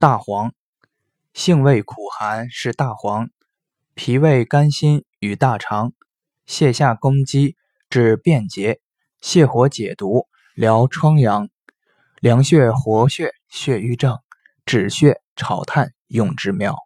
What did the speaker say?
大黄，性味苦寒，是大黄，脾胃甘辛，与大肠。泻下，攻积，治便结，泻火解毒，疗疮疡，凉血活血，血瘀症，止血，炒炭，用之妙。